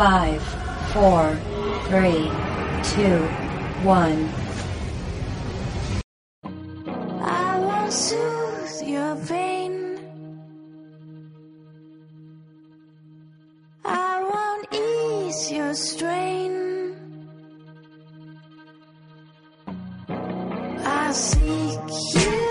5, 4, 3, 2, 1. I won't soothe your pain. I won't ease your strain. I'll seek you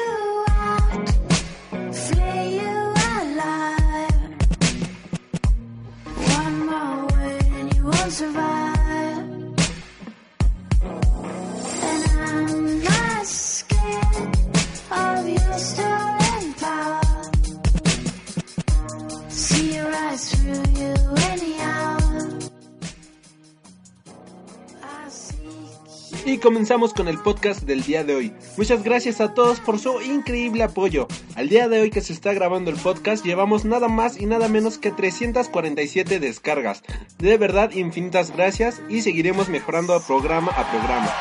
Y comenzamos con el podcast del día de hoy. Muchas gracias a todos por su increíble apoyo. Al día de hoy que se está grabando el podcast llevamos nada más y nada menos que 347 descargas. De verdad infinitas gracias y seguiremos mejorando programa a programa.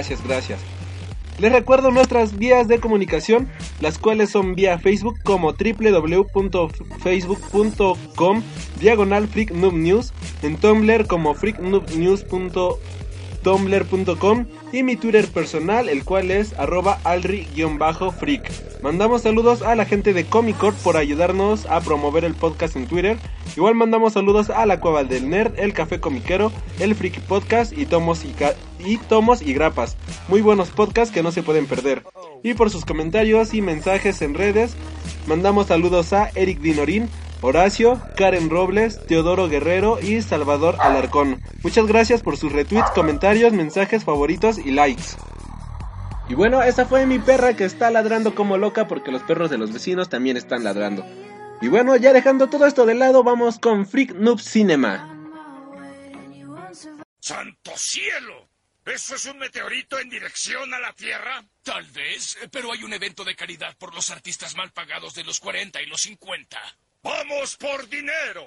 Gracias, gracias. Les recuerdo nuestras vías de comunicación, las cuales son vía Facebook como www.facebook.com diagonal Freak en Tumblr como freaknoobnews.tumblr.com y mi Twitter personal, el cual es arroba alri-freak. Mandamos saludos a la gente de Comic Corp por ayudarnos a promover el podcast en Twitter. Igual mandamos saludos a la Cueva del Nerd, el Café Comiquero, el Freaky Podcast y Tomos y, Tomos y Grapas. Muy buenos podcasts que no se pueden perder. Y por sus comentarios y mensajes en redes, mandamos saludos a Eric Dinorín, Horacio, Karen Robles, Teodoro Guerrero y Salvador Alarcón. Muchas gracias por sus retweets, comentarios, mensajes favoritos y likes. Y bueno, esa fue mi perra que está ladrando como loca porque los perros de los vecinos también están ladrando. Y bueno, ya dejando todo esto de lado, vamos con Freak Noob Cinema. ¡Santo cielo! ¿Eso es un meteorito en dirección a la Tierra? Tal vez, pero hay un evento de caridad por los artistas mal pagados de los 40 y los 50. ¡Vamos por dinero!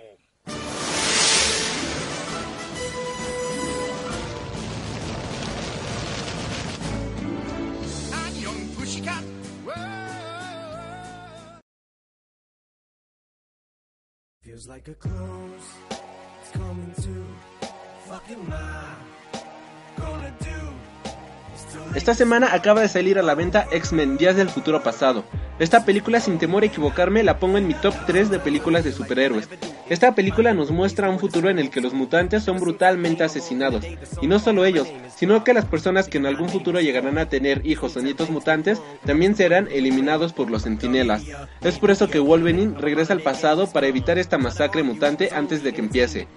Feels like a close. It's coming to fucking my gonna do. Esta semana acaba de salir a la venta X-Men Días del Futuro Pasado. Esta película, sin temor a equivocarme, la pongo en mi top 3 de películas de superhéroes. Esta película nos muestra un futuro en el que los mutantes son brutalmente asesinados. Y no solo ellos, sino que las personas que en algún futuro llegarán a tener hijos o nietos mutantes también serán eliminados por los centinelas. Es por eso que Wolverine regresa al pasado para evitar esta masacre mutante antes de que empiece.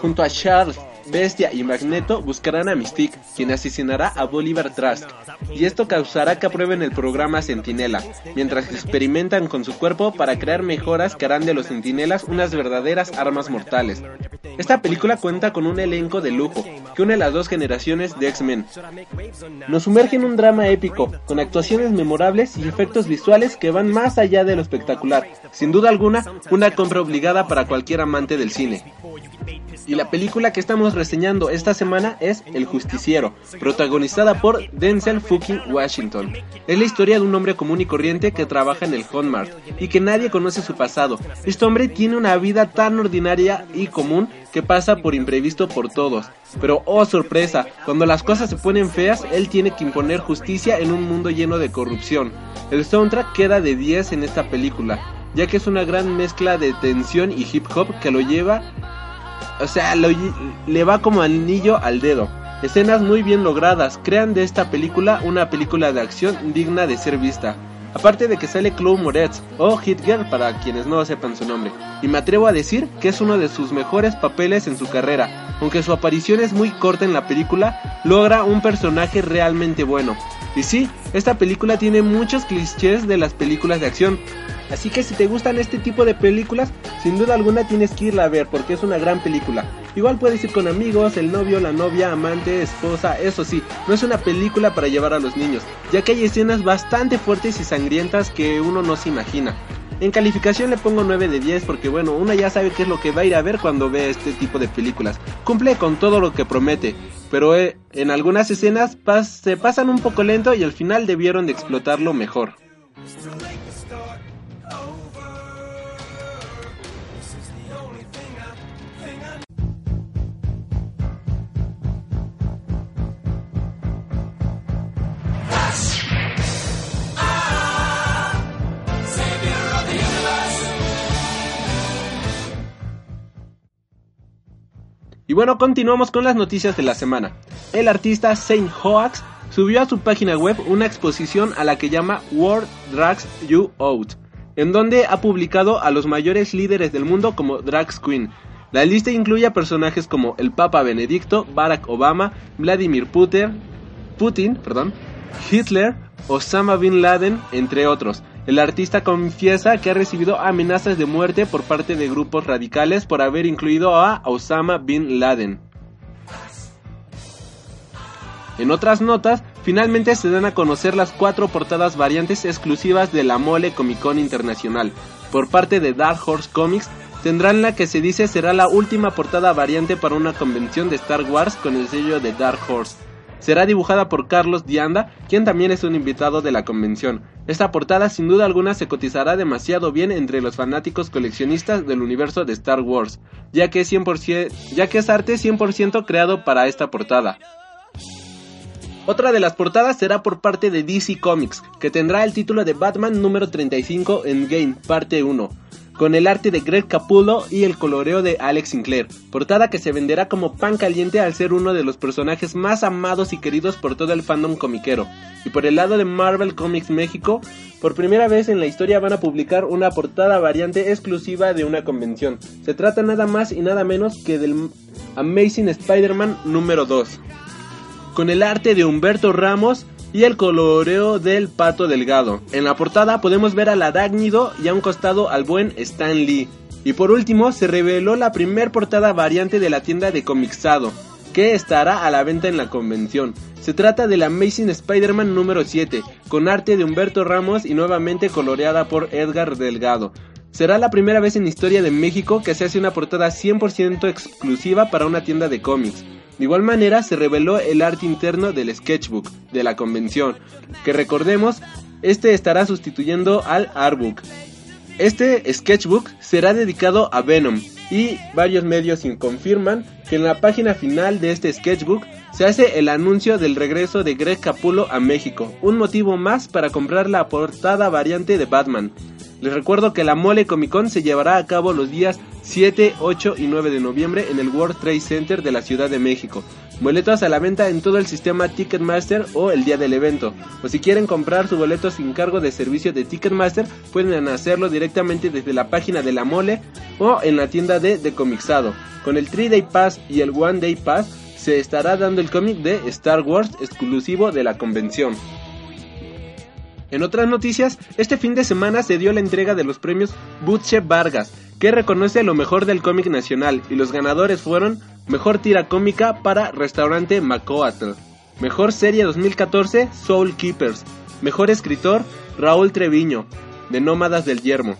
Junto a Charles, Bestia y Magneto buscarán a Mystique, quien asesinará a Bolivar Trask, y esto causará que aprueben el programa Centinela, mientras experimentan con su cuerpo para crear mejoras que harán de los Centinelas unas verdaderas armas mortales. Esta película cuenta con un elenco de lujo, que une las dos generaciones de X-Men. Nos sumerge en un drama épico, con actuaciones memorables y efectos visuales que van más allá de lo espectacular. Sin duda alguna, una compra obligada para cualquier amante del cine. Y la película que estamos reseñando esta semana es El Justiciero, protagonizada por Denzel fucking Washington. Es la historia de un hombre común y corriente que trabaja en el Hallmark y que nadie conoce su pasado. Este hombre tiene una vida tan ordinaria y común que pasa por imprevisto por todos. Pero oh sorpresa, cuando las cosas se ponen feas, él tiene que imponer justicia en un mundo lleno de corrupción. El soundtrack queda de 10 en esta película, ya que es una gran mezcla de tensión y hip hop que lo lleva o sea, le va como anillo al dedo. Escenas muy bien logradas crean de esta película una película de acción digna de ser vista. Aparte de que sale Chloe Moretz o Hit Girl para quienes no sepan su nombre. Y me atrevo a decir que es uno de sus mejores papeles en su carrera. Aunque su aparición es muy corta en la película, logra un personaje realmente bueno. Y sí, esta película tiene muchos clichés de las películas de acción. Así que si te gustan este tipo de películas, sin duda alguna tienes que irla a ver porque es una gran película. Igual puedes ir con amigos, el novio, la novia, amante, esposa, eso sí, no es una película para llevar a los niños, ya que hay escenas bastante fuertes y sangrientas que uno no se imagina. En calificación le pongo 9 de 10 porque bueno, uno ya sabe qué es lo que va a ir a ver cuando ve este tipo de películas. Cumple con todo lo que promete, pero eh, en algunas escenas pas- se pasan un poco lento y al final debieron de explotarlo mejor. Y bueno, continuamos con las noticias de la semana. El artista Saint Hoax subió a su página web una exposición a la que llama World Drags You Out, en donde ha publicado a los mayores líderes del mundo como Drags Queen. La lista incluye a personajes como el Papa Benedicto, Barack Obama, Vladimir Putin, Putin, perdón, Hitler, Osama Bin Laden, entre otros. El artista confiesa que ha recibido amenazas de muerte por parte de grupos radicales por haber incluido a Osama Bin Laden. En otras notas, finalmente se dan a conocer las cuatro portadas variantes exclusivas de la Mole Comic Con Internacional. Por parte de Dark Horse Comics, tendrán la que se dice será la última portada variante para una convención de Star Wars con el sello de Dark Horse. Será dibujada por Carlos Dianda, quien también es un invitado de la convención. Esta portada sin duda alguna se cotizará demasiado bien entre los fanáticos coleccionistas del universo de Star Wars, ya que, es 100%, ya que es arte 100% creado para esta portada. Otra de las portadas será por parte de DC Comics, que tendrá el título de Batman número 35 en Game, parte 1, con el arte de Greg Capullo y el coloreo de Alex Sinclair, portada que se venderá como pan caliente al ser uno de los personajes más amados y queridos por todo el fandom comiquero. Y por el lado de Marvel Comics México, por primera vez en la historia van a publicar una portada variante exclusiva de una convención. Se trata nada más y nada menos que del Amazing Spider-Man número 2 con el arte de Humberto Ramos y el coloreo del Pato Delgado. En la portada podemos ver al arácnido y a un costado al buen Stan Lee. Y por último se reveló la primer portada variante de la tienda de Comixado, que estará a la venta en la convención. Se trata del Amazing Spider-Man número 7, con arte de Humberto Ramos y nuevamente coloreada por Edgar Delgado. Será la primera vez en la historia de México que se hace una portada 100% exclusiva para una tienda de cómics. De igual manera se reveló el arte interno del sketchbook de la convención, que recordemos, este estará sustituyendo al artbook. Este sketchbook será dedicado a Venom y varios medios confirman que en la página final de este sketchbook se hace el anuncio del regreso de Greg Capullo a México, un motivo más para comprar la portada variante de Batman. Les recuerdo que la Mole Comic Con se llevará a cabo los días 7, 8 y 9 de noviembre en el World Trade Center de la Ciudad de México. Boletos a la venta en todo el sistema Ticketmaster o el día del evento. O si quieren comprar su boleto sin cargo de servicio de Ticketmaster, pueden hacerlo directamente desde la página de la Mole o en la tienda de The Comixado. Con el 3 Day Pass y el One Day Pass se estará dando el cómic de Star Wars exclusivo de la convención. En otras noticias, este fin de semana se dio la entrega de los premios Butche Vargas, que reconoce lo mejor del cómic nacional, y los ganadores fueron Mejor Tira Cómica para Restaurante Macoatl, Mejor Serie 2014 Soul Keepers, Mejor Escritor Raúl Treviño, de Nómadas del Yermo,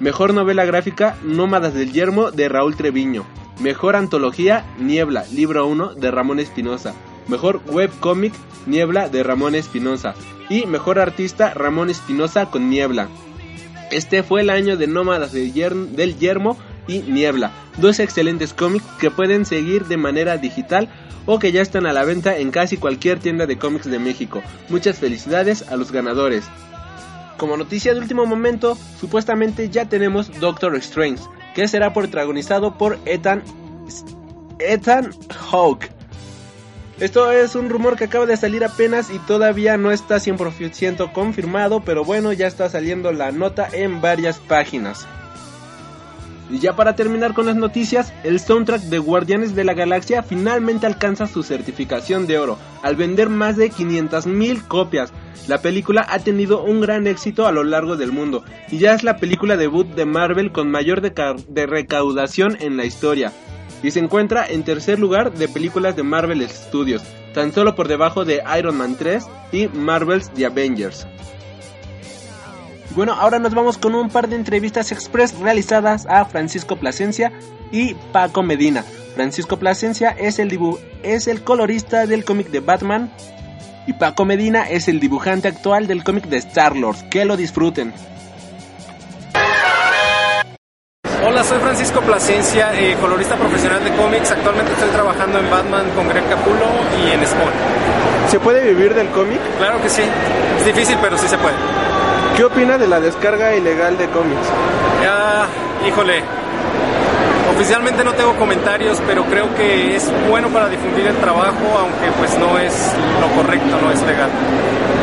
Mejor Novela Gráfica Nómadas del Yermo de Raúl Treviño, Mejor Antología Niebla, Libro 1 de Ramón Espinosa, Mejor Web Comic Niebla de Ramón Espinosa y Mejor Artista Ramón Espinosa con Niebla. Este fue el año de Nómadas del, Yer- del Yermo y Niebla, dos excelentes cómics que pueden seguir de manera digital o que ya están a la venta en casi cualquier tienda de cómics de México. Muchas felicidades a los ganadores. Como noticia de último momento, supuestamente ya tenemos Doctor Strange, que será protagonizado por Ethan Ethan Hawke. Esto es un rumor que acaba de salir apenas y todavía no está 100% confirmado, pero bueno, ya está saliendo la nota en varias páginas. Y ya para terminar con las noticias, el soundtrack de Guardianes de la Galaxia finalmente alcanza su certificación de oro, al vender más de 500.000 copias. La película ha tenido un gran éxito a lo largo del mundo, y ya es la película debut de Marvel con mayor de recaudación en la historia y se encuentra en tercer lugar de películas de Marvel Studios, tan solo por debajo de Iron Man 3 y Marvel's The Avengers. Bueno, ahora nos vamos con un par de entrevistas express realizadas a Francisco Plasencia y Paco Medina. Francisco Plasencia es el, dibu es el colorista del cómic de Batman y Paco Medina es el dibujante actual del cómic de Star-Lord. Que lo disfruten. Hola, soy Francisco Plasencia, eh, colorista profesional de cómics. Actualmente estoy trabajando en Batman con Greg Capullo y en Spawn. ¿Se puede vivir del cómic? Claro que sí. Es difícil, pero sí se puede. ¿Qué opina de la descarga ilegal de cómics? Ya, híjole. Oficialmente no tengo comentarios, pero creo que es bueno para difundir el trabajo, aunque pues no es lo correcto, no es legal.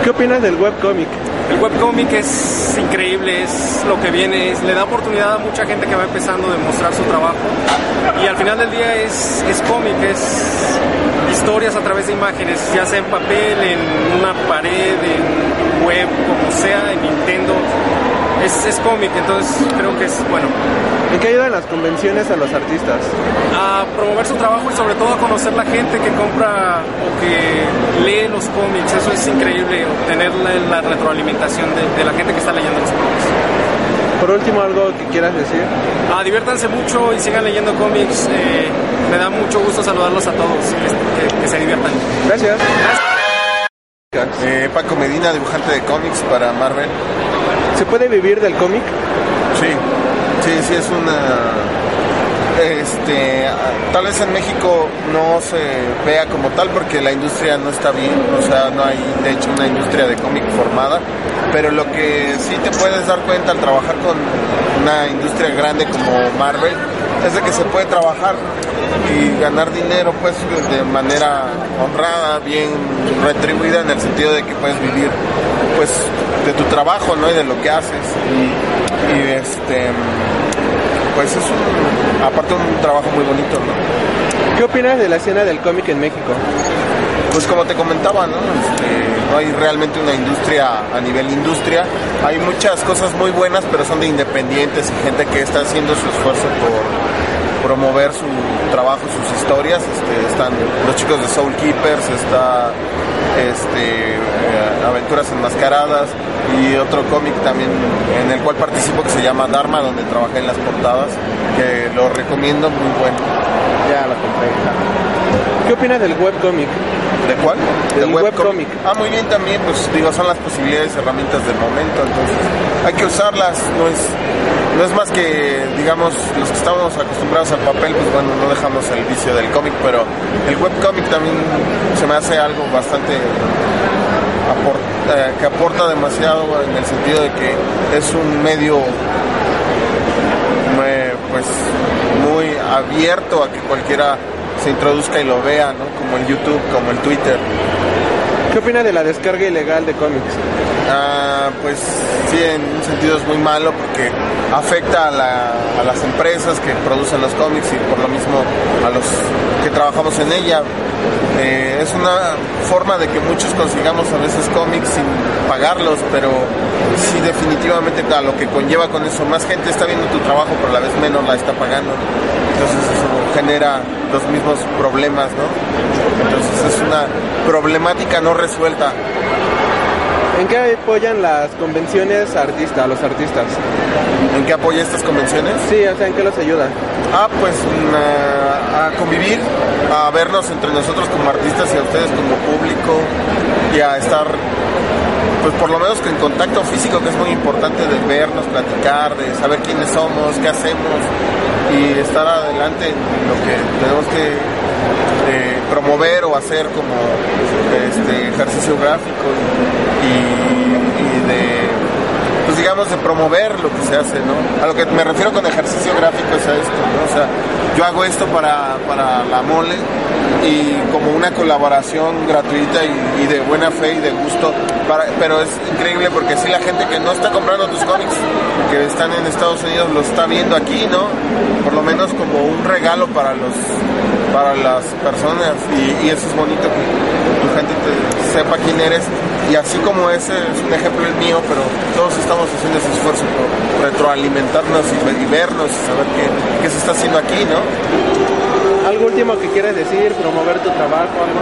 ¿Qué opinas del webcómic? El webcómic es increíble, es lo que viene, le da oportunidad a mucha gente que va empezando a demostrar su trabajo y al final del día es, es cómic, es historias a través de imágenes, ya sea en papel, en una pared, en web, como sea, en Nintendo. Es, es cómic, entonces creo que es bueno. ¿En qué ayudan las convenciones a los artistas? A promover su trabajo y sobre todo a conocer la gente que compra o que lee los cómics. Eso es increíble, obtener la, la retroalimentación de, de la gente que está leyendo los cómics. Por último, algo que quieras decir. Ah, diviértanse mucho y sigan leyendo cómics. eh, me da mucho gusto saludarlos a todos y que, que- que se diviertan. Gracias. Eh, Paco Medina, dibujante de cómics para Marvel. ¿Se puede vivir del cómic? Sí, sí, sí es una... Este, tal vez en México no se vea como tal porque la industria no está bien, o sea, no hay de hecho una industria de cómic formada, pero lo que sí te puedes dar cuenta al trabajar con una industria grande como Marvel es de que se puede trabajar y ganar dinero pues de manera honrada, bien retribuida en el sentido de que puedes vivir pues de tu trabajo, ¿no? Y de lo que haces. Y, y, este pues es un, aparte un trabajo muy bonito, ¿no? ¿Qué opinas de la escena del cómic en México? Pues como te comentaba, ¿no? Este, no hay realmente una industria a nivel industria. Hay muchas cosas muy buenas, pero son de independientes y gente que está haciendo su esfuerzo por promover su trabajo, sus historias. Este, están los chicos de Soul Keepers, está este, eh, Aventuras Enmascaradas y otro cómic también en el cual participo que se llama Dharma, donde trabajé en las portadas, que lo recomiendo, muy bueno. Ya la compré. ¿Qué opinas del webcómic? ¿De cuál? Del De webcómic. Ah, muy bien también, pues digo, son las posibilidades, herramientas del momento, entonces hay que usarlas, no es, no es más que, digamos, los que estamos acostumbrados al papel, pues bueno, no dejamos el vicio del cómic, pero el webcómic también se me hace algo bastante eh, que aporta demasiado en el sentido de que es un medio eh, pues muy abierto a que cualquiera se introduzca y lo vea, ¿no? Como el YouTube, como el Twitter. ¿Qué opinas de la descarga ilegal de cómics? Ah, pues sí, en un sentido es muy malo porque afecta a, la- las empresas que producen los cómics y por lo mismo a los que trabajamos en ella. Eh, es una forma de que muchos consigamos a veces cómics sin pagarlos, pero sí definitivamente a lo que conlleva con eso, más gente está viendo tu trabajo, pero a la vez menos la está pagando. Entonces eso genera los mismos problemas, ¿no? Entonces es una problemática no resuelta. ¿En qué apoyan las convenciones artistas, los artistas? ¿En qué apoya estas convenciones? Sí, o sea, ¿en qué los ayudan? Ah, pues mm, a, a convivir, a vernos entre nosotros como artistas y a ustedes como público y a estar, pues por lo menos en contacto físico, que es muy importante de vernos, platicar, de saber quiénes somos, qué hacemos y estar adelante en lo que tenemos que eh, promover o hacer como este ejercicio gráfico y, y de pues digamos de promover lo que se hace, ¿no? A lo que me refiero con ejercicio gráfico es a esto, ¿no? O sea, yo hago esto para, para la mole y como una colaboración gratuita y, de buena fe y de gusto, para, pero es increíble porque si la gente que no está comprando tus cómics, que están en Estados Unidos, lo está viendo aquí, ¿no? Por lo menos como un regalo para los para las personas y, y eso es bonito que tu gente te sepa quién eres y así como ese es un ejemplo el mío, pero todos estamos haciendo ese esfuerzo por retroalimentarnos y, vernos y saber qué, qué se está haciendo aquí, ¿no? ¿Algo último último que quieres decir, promover tu trabajo, algo.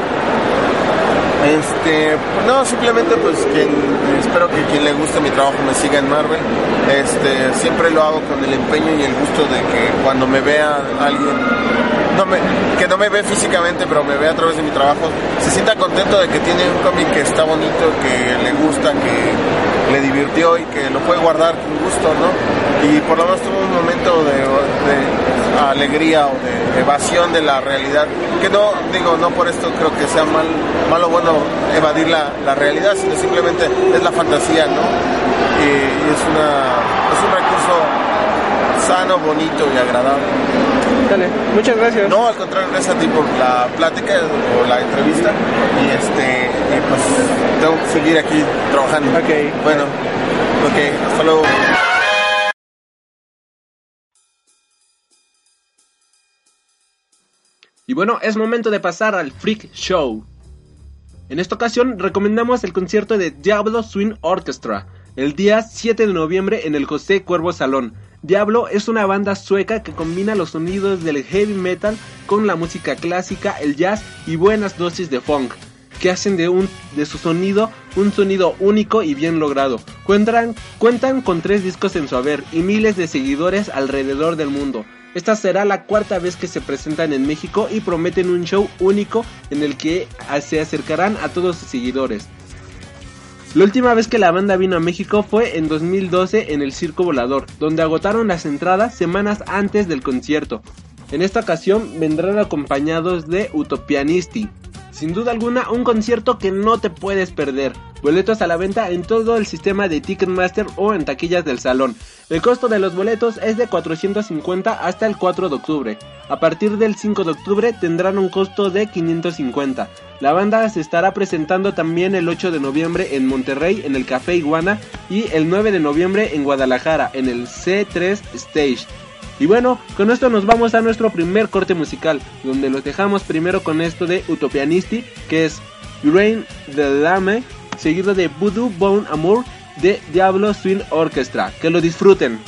Este, no, simplemente pues quien, espero que quien le guste mi trabajo me siga en Marvel. Este, siempre lo hago con el empeño y el gusto de que cuando me vea alguien, no me, que no me ve físicamente, pero me ve a través de mi trabajo, se sienta contento de que tiene un cómic que está bonito, que le gusta, que le divirtió y que lo puede guardar con gusto, ¿no? Y por lo menos tuvo un momento de, alegría o de evasión de la realidad, que no, digo, no por esto creo que sea mal, malo o bueno evadir la, la realidad, sino simplemente es la fantasía, ¿no? Y, y es, una, es un recurso sano, bonito y agradable. Dale, muchas gracias. No, al contrario, gracias a ti por la plática o la entrevista y este y pues tengo que seguir aquí trabajando. Ok. Bueno, ok, hasta luego. Y bueno, es momento de pasar al Freak Show. En esta ocasión recomendamos el concierto de Diablo Swing Orchestra, el día 7 de noviembre en el José Cuervo Salón. Diablo es una banda sueca que combina los sonidos del heavy metal con la música clásica, el jazz y buenas dosis de funk, que hacen de, un, de su sonido un sonido único y bien logrado. Cuentan, cuentan con tres discos en su haber y miles de seguidores alrededor del mundo. Esta será la cuarta vez que se presentan en México y prometen un show único en el que se acercarán a todos sus seguidores. La última vez que la banda vino a México fue en 2012 en el Circo Volador, donde agotaron las entradas semanas antes del concierto. En esta ocasión vendrán acompañados de Utopianisti. Sin duda alguna, un concierto que no te puedes perder. Boletos a la venta en todo el sistema de Ticketmaster o en taquillas del salón. El costo de los boletos es de 450 hasta el 4 de octubre. A partir del 5 de octubre tendrán un costo de 550. La banda se estará presentando también el 8 de noviembre en Monterrey en el Café Iguana y el 9 de noviembre en Guadalajara en el C3 Stage. Y bueno, con esto nos vamos a nuestro primer corte musical, donde los dejamos primero con esto de Utopianisti, que es Rain the Dame, seguido de Voodoo Bone Amour de Diablo Swing Orchestra. Que lo disfruten.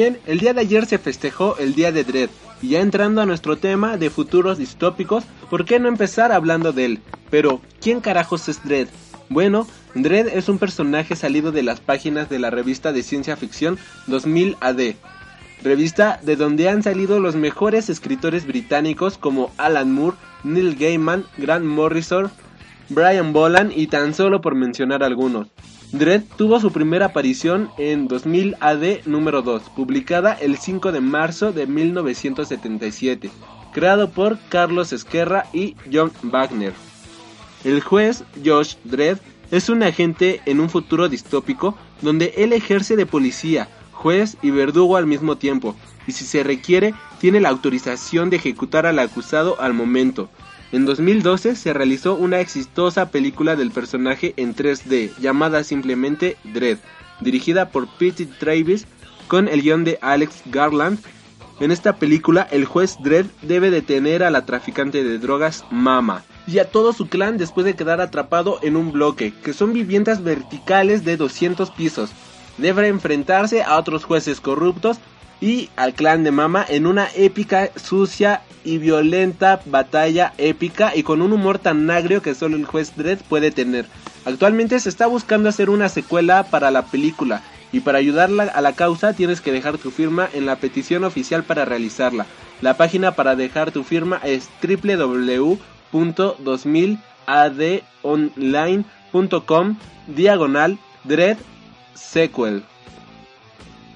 Bien, el día de ayer se festejó el día de Dredd, y ya entrando a nuestro tema de futuros distópicos, ¿por qué no empezar hablando de él? Pero, ¿quién carajos es Dredd? Bueno, Dredd es un personaje salido de las páginas de la revista de ciencia ficción 2000 AD, revista de donde han salido los mejores escritores británicos como Alan Moore, Neil Gaiman, Grant Morrison, Brian Boland y tan solo por mencionar algunos. Dredd tuvo su primera aparición en 2000 AD número 2, publicada el 5 de marzo de 1977, creado por Carlos Esquerra y John Wagner. El juez Josh Dredd es un agente en un futuro distópico donde él ejerce de policía, juez y verdugo al mismo tiempo, y si se requiere tiene la autorización de ejecutar al acusado al momento. En 2012 se realizó una exitosa película del personaje en 3D llamada simplemente Dredd, dirigida por Pete Travis con el guion de Alex Garland. En esta película el juez Dredd debe detener a la traficante de drogas Mama y a todo su clan después de quedar atrapado en un bloque, que son viviendas verticales de 200 pisos. Debe enfrentarse a otros jueces corruptos y al clan de Mama en una épica, sucia y violenta batalla épica y con un humor tan agrio que solo el juez Dredd puede tener. Actualmente se está buscando hacer una secuela para la película y para ayudarla a la causa tienes que dejar tu firma en la petición oficial para realizarla. La página para dejar tu firma es www.2000adonline.com diagonal Dread Sequel.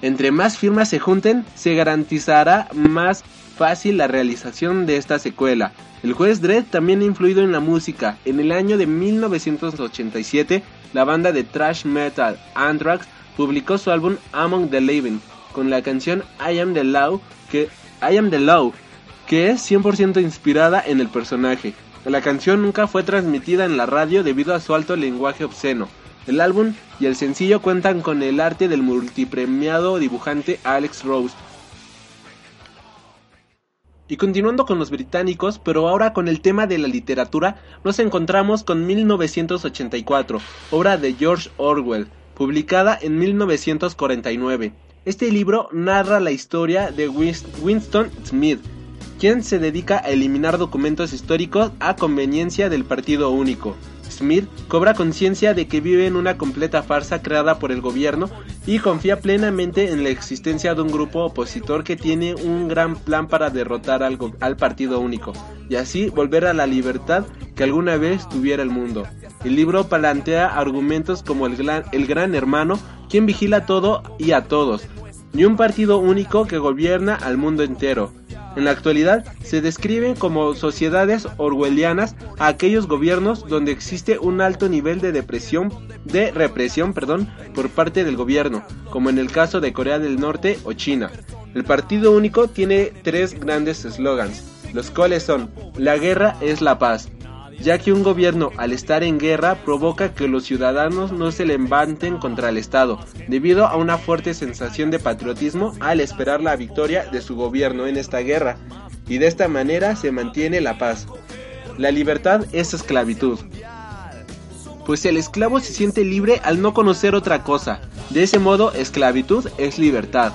Entre más firmas se junten, se garantizará más fácil la realización de esta secuela. El juez Dredd también ha influido en la música. En el año de 1987, la banda de thrash metal Anthrax publicó su álbum Among the Living con la canción I Am the Law, que I Am the Law, que es 100% inspirada en el personaje. La canción nunca fue transmitida en la radio debido a su alto lenguaje obsceno. El álbum y el sencillo cuentan con el arte del multipremiado dibujante Alex Rose. Y continuando con los británicos, pero ahora con el tema de la literatura, nos encontramos con 1984, obra de George Orwell, publicada en 1949. Este libro narra la historia de Winston Smith, quien se dedica a eliminar documentos históricos a conveniencia del Partido Único. Smith cobra conciencia de que vive en una completa farsa creada por el gobierno y confía plenamente en la existencia de un grupo opositor que tiene un gran plan para derrotar al, al, Partido Único y así volver a la libertad que alguna vez tuviera el mundo. El libro plantea argumentos como el gran, el gran hermano, quien vigila todo y a todos, y un partido único que gobierna al mundo entero. En la actualidad se describen como sociedades orwellianas a aquellos gobiernos donde existe un alto nivel de depresión, de represión, perdón, por parte del gobierno, como en el caso de Corea del Norte o China. El Partido Único tiene tres grandes eslogans, los cuales son: la guerra es la paz, ya que un gobierno al estar en guerra provoca que los ciudadanos no se levanten contra el Estado, debido a una fuerte sensación de patriotismo al esperar la victoria de su gobierno en esta guerra, y de esta manera se mantiene la paz. La libertad es esclavitud. Pues el esclavo se siente libre al no conocer otra cosa. De ese modo, esclavitud es libertad.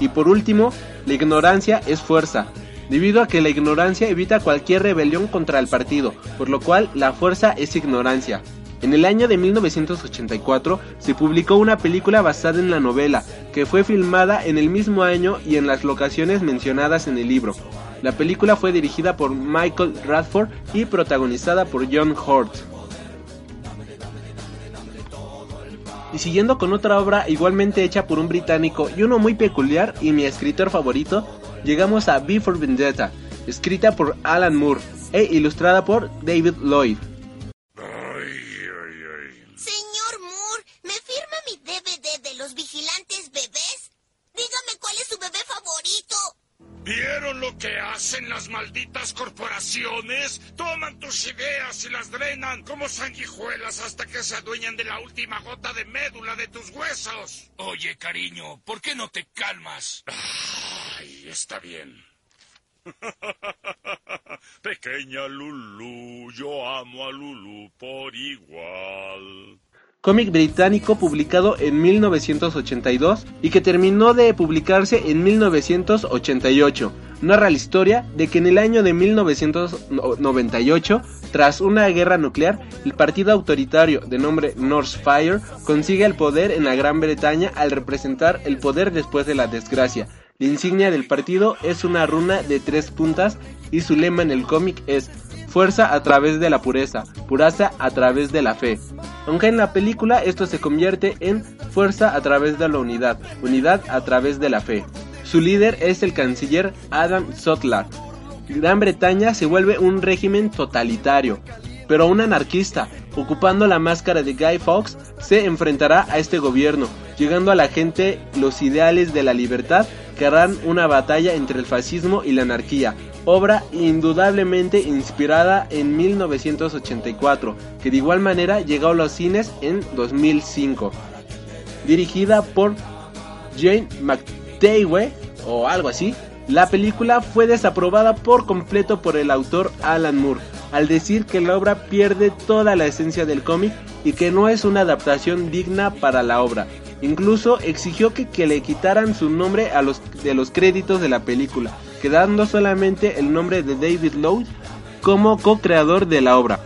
Y por último, la ignorancia es fuerza, debido a que la ignorancia evita cualquier rebelión contra el partido, por lo cual la fuerza es ignorancia. En el año de 1984 se publicó una película basada en la novela, que fue filmada en el mismo año y en las locaciones mencionadas en el libro. La película fue dirigida por Michael Radford y protagonizada por John Hurt. Y siguiendo con otra obra igualmente hecha por un británico y uno muy peculiar y mi escritor favorito, llegamos a B for Vendetta, escrita por Alan Moore e ilustrada por David Lloyd. Señor Moore, ¿me firma mi DVD de los vigilantes bebés? Dígame cuál es su bebé favorito. ¿Vieron lo que hacen las malditas corporaciones? Toman tus ideas y las drenan como sanguijuelas hasta que se adueñan de la última gota de médula de tus huesos. Oye, cariño, ¿por qué no te calmas? Ay, está bien. Pequeña Lulu, yo amo a Lulu por igual. Cómic británico publicado en 1982 y que terminó de publicarse en 1988. Narra la historia de que en el año de 1998, tras una guerra nuclear, el partido autoritario de nombre Northfire consigue el poder en la Gran Bretaña al representar el poder después de la desgracia. La insignia del partido es una runa de tres puntas y su lema en el cómic es fuerza a través de la pureza, pureza a través de la fe. Aunque en la película esto se convierte en fuerza a través de la unidad, unidad a través de la fe. Su líder es el canciller Adam Sutler. Gran Bretaña se vuelve un régimen totalitario, pero un anarquista, ocupando la máscara de Guy Fawkes, se enfrentará a este gobierno, llegando a la gente los ideales de la libertad que harán una batalla entre el fascismo y la anarquía, obra indudablemente inspirada en 1984, que de igual manera llegó a los cines en 2005. Dirigida por Jane McTague o algo así, la película fue desaprobada por completo por el autor Alan Moore, al decir que la obra pierde toda la esencia del cómic y que no es una adaptación digna para la obra. Incluso exigió que, le quitaran su nombre a de los créditos de la película, quedando solamente el nombre de David Lowe como co-creador de la obra.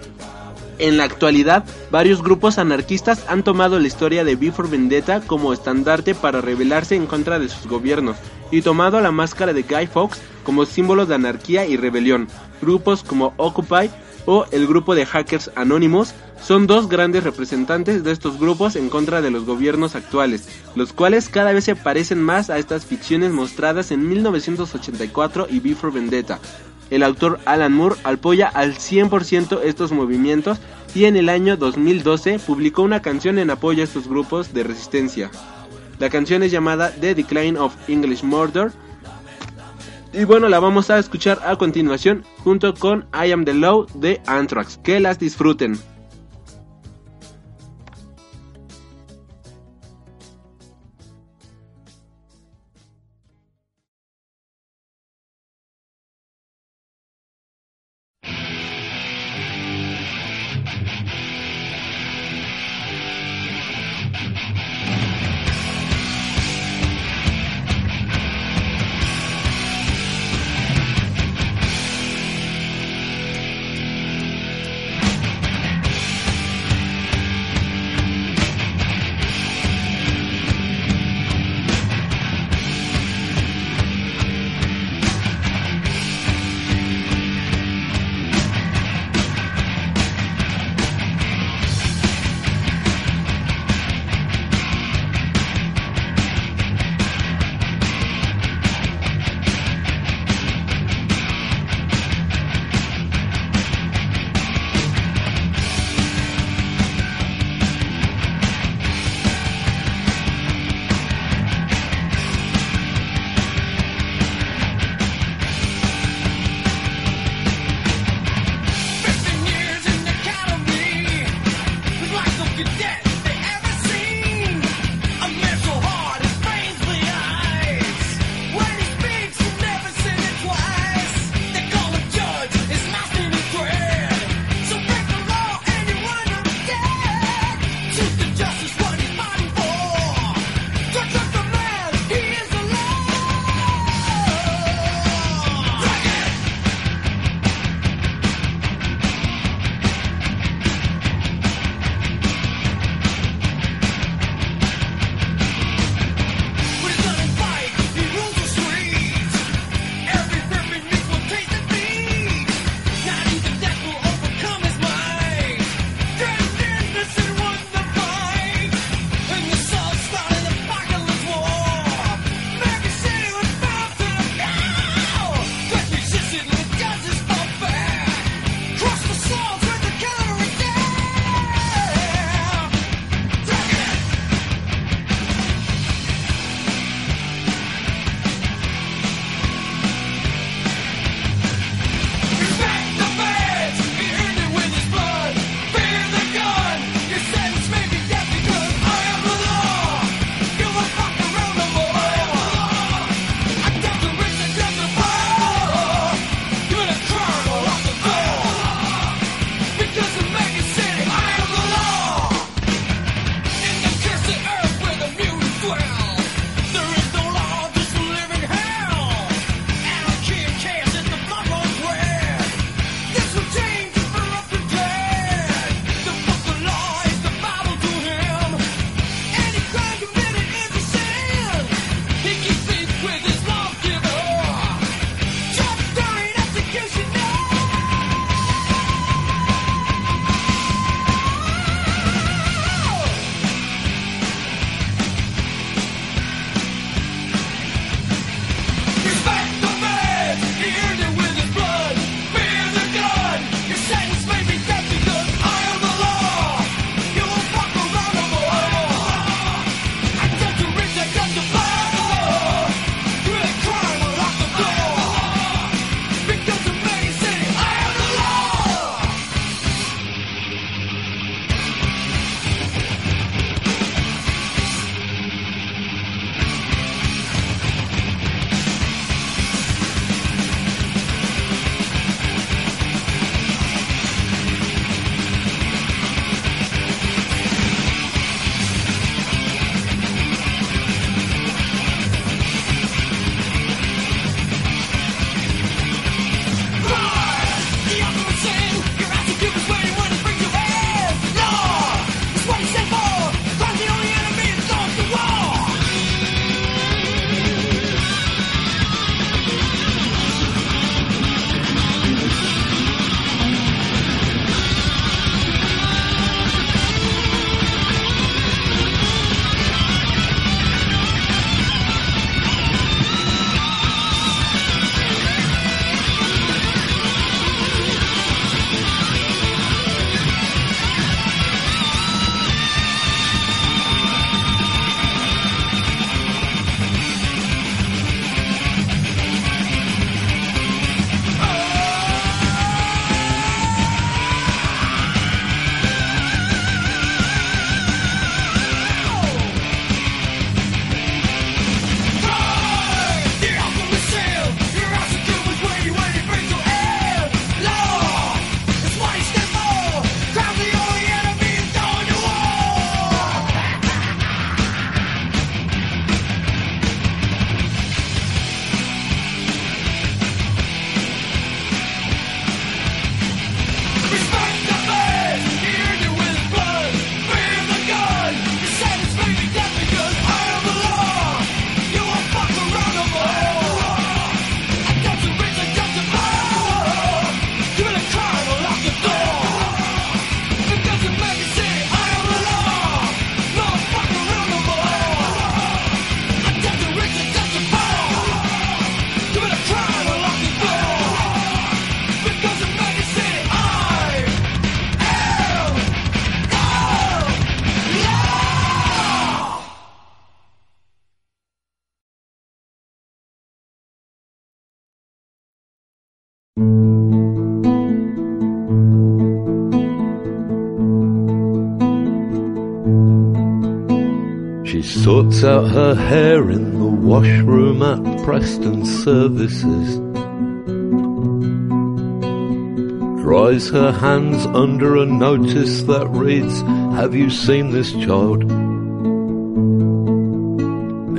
En la actualidad, varios grupos anarquistas han tomado la historia de V for Vendetta como estandarte para rebelarse en contra de sus gobiernos y tomado la máscara de Guy Fawkes como símbolo de anarquía y rebelión. Grupos como Occupy o el grupo de hackers Anonymous son dos grandes representantes de estos grupos en contra de los gobiernos actuales, los cuales cada vez se parecen más a estas ficciones mostradas en 1984 y V for Vendetta. El autor Alan Moore apoya al 100% estos movimientos y en el año 2012 publicó una canción en apoyo a estos grupos de resistencia. La canción es llamada The Decline of English Murder y bueno, la vamos a escuchar a continuación junto con I Am the Law de Anthrax. Que las disfruten. Sorts out her hair in the washroom at Preston Services. Dries her hands under a notice that reads, Have you seen this child?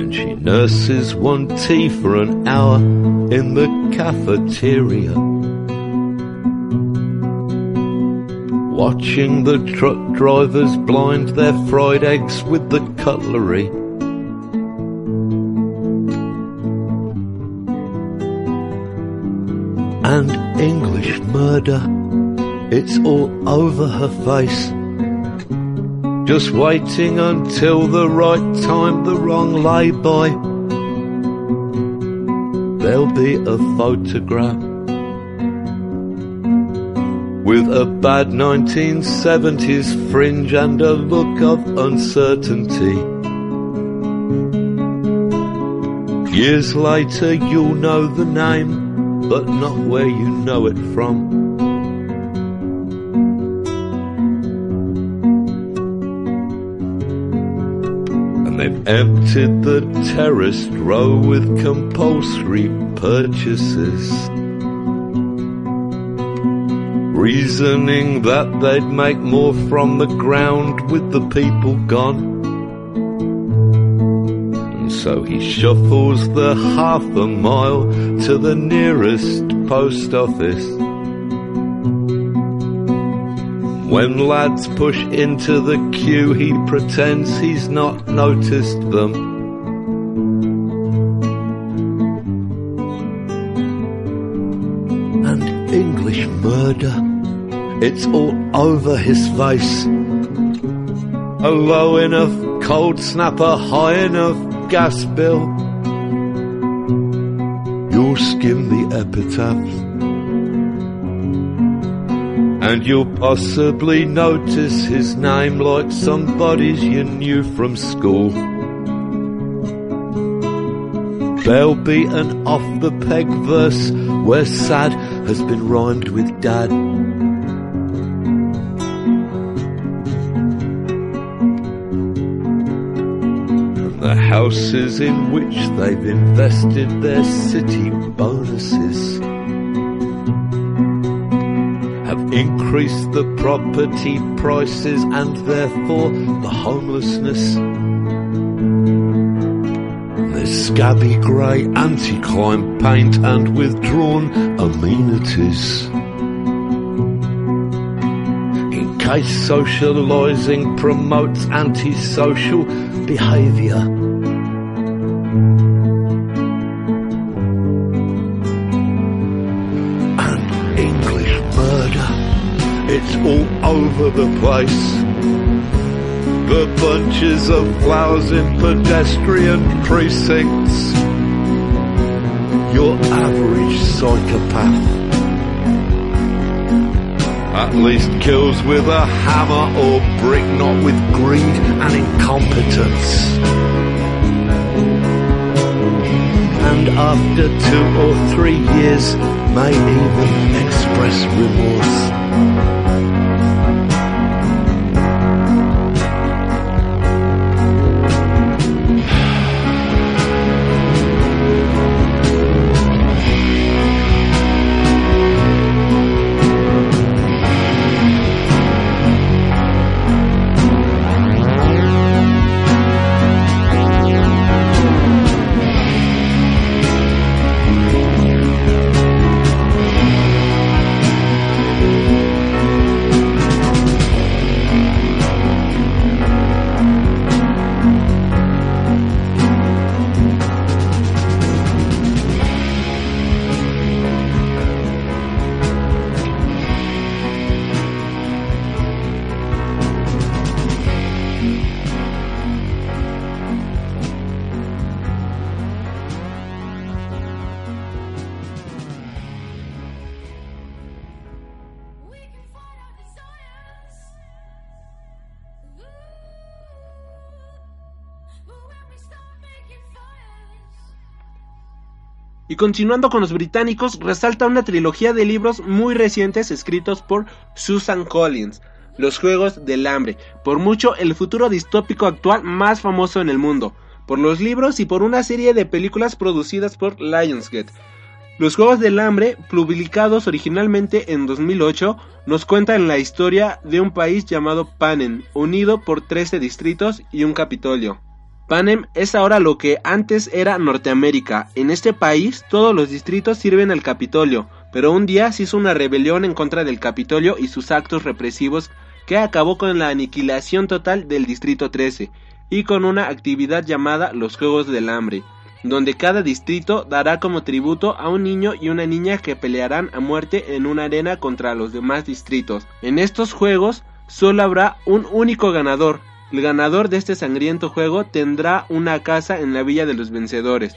And she nurses one tea for an hour in the cafeteria. Watching the truck drivers blind their fried eggs with the cutlery. And English murder, it's all over her face. Just waiting until the right time, the wrong lay-by. There'll be a photograph with a bad 1970s fringe and a look of uncertainty. Years later, you'll know the name, but not where you know it from. And they've emptied the terraced row with compulsory purchases reasoning that they'd make more from the ground with the people gone. And so he shuffles the half a mile to the nearest post office. When lads push into the queue, he pretends he's not noticed them. And English murder. It's all over his face. A low enough cold snap, a high enough gas bill. You'll skim the epitaph. And you'll possibly notice his name like somebody's you knew from school. There'll be an off the peg verse where sad has been rhymed with dad. Houses in which they've invested their city bonuses have increased the property prices and therefore the homelessness. There's scabby grey anti-crime paint and withdrawn amenities. In case socialising promotes antisocial behaviour. All over the place. The bunches of flowers in pedestrian precincts. Your average psychopath at least kills with a hammer or brick, not with greed and incompetence. And after two or three years, may even express remorse. Y continuando con los británicos, resalta una trilogía de libros muy recientes escritos por Susan Collins. Los Juegos del Hambre, por mucho el futuro distópico actual más famoso en el mundo, por los libros y por una serie de películas producidas por Lionsgate. Los Juegos del Hambre, publicados originalmente en 2008, nos cuentan la historia de un país llamado Panem, unido por 13 distritos y un capitolio. Panem es ahora lo que antes era Norteamérica. En este país todos los distritos sirven al Capitolio, pero un día se hizo una rebelión en contra del Capitolio y sus actos represivos que acabó con la aniquilación total del Distrito 13 y con una actividad llamada los Juegos del Hambre, donde cada distrito dará como tributo a un niño y una niña que pelearán a muerte en una arena contra los demás distritos. En estos juegos solo habrá un único ganador. El ganador de este sangriento juego tendrá una casa en la Villa de los Vencedores.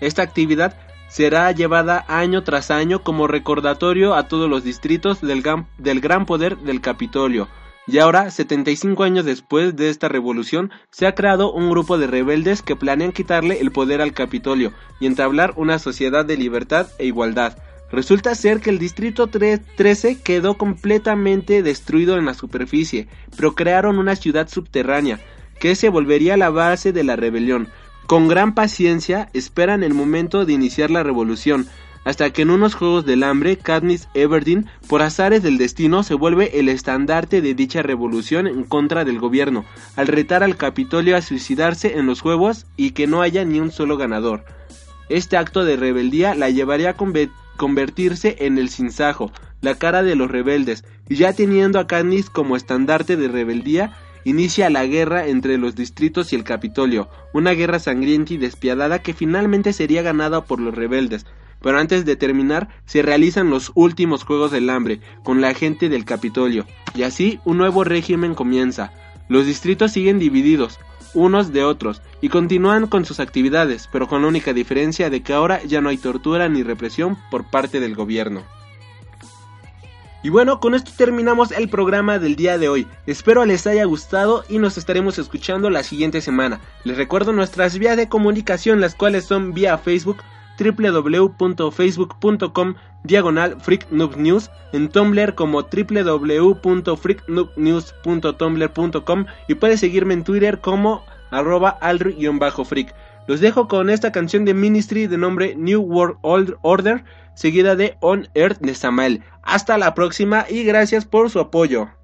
Esta actividad será llevada año tras año como recordatorio a todos los distritos del gran, poder del Capitolio. Y ahora, 75 años después de esta revolución, se ha creado un grupo de rebeldes que planean quitarle el poder al Capitolio y entablar una sociedad de libertad e igualdad. Resulta ser que el distrito 13 quedó completamente destruido en la superficie, pero crearon una ciudad subterránea, que se volvería la base de la rebelión. Con gran paciencia esperan el momento de iniciar la revolución, hasta que en unos Juegos del Hambre, Katniss Everdeen, por azares del destino, se vuelve el estandarte de dicha revolución en contra del gobierno, al retar al Capitolio a suicidarse en los juegos y que no haya ni un solo ganador. Este acto de rebeldía la llevaría a convertirse en el sinsajo, la cara de los rebeldes, y ya teniendo a Katniss como estandarte de rebeldía, inicia la guerra entre los distritos y el Capitolio, una guerra sangrienta y despiadada que finalmente sería ganada por los rebeldes, pero antes de terminar se realizan los últimos Juegos del Hambre con la gente del Capitolio, y así un nuevo régimen comienza. Los distritos siguen divididos, unos de otros, y continúan con sus actividades, pero con la única diferencia de que ahora ya no hay tortura ni represión por parte del gobierno. Y bueno, con esto terminamos el programa del día de hoy. Espero les haya gustado y nos estaremos escuchando la siguiente semana. Les recuerdo nuestras vías de comunicación, las cuales son vía Facebook www.facebook.com diagonal en Tumblr como www.freaknoobnews.tumblr.com y puedes seguirme en Twitter como arroba alri-freak. Los dejo con esta canción de Ministry de nombre New World Order, seguida de On Earth de Samael. Hasta la próxima y gracias por su apoyo.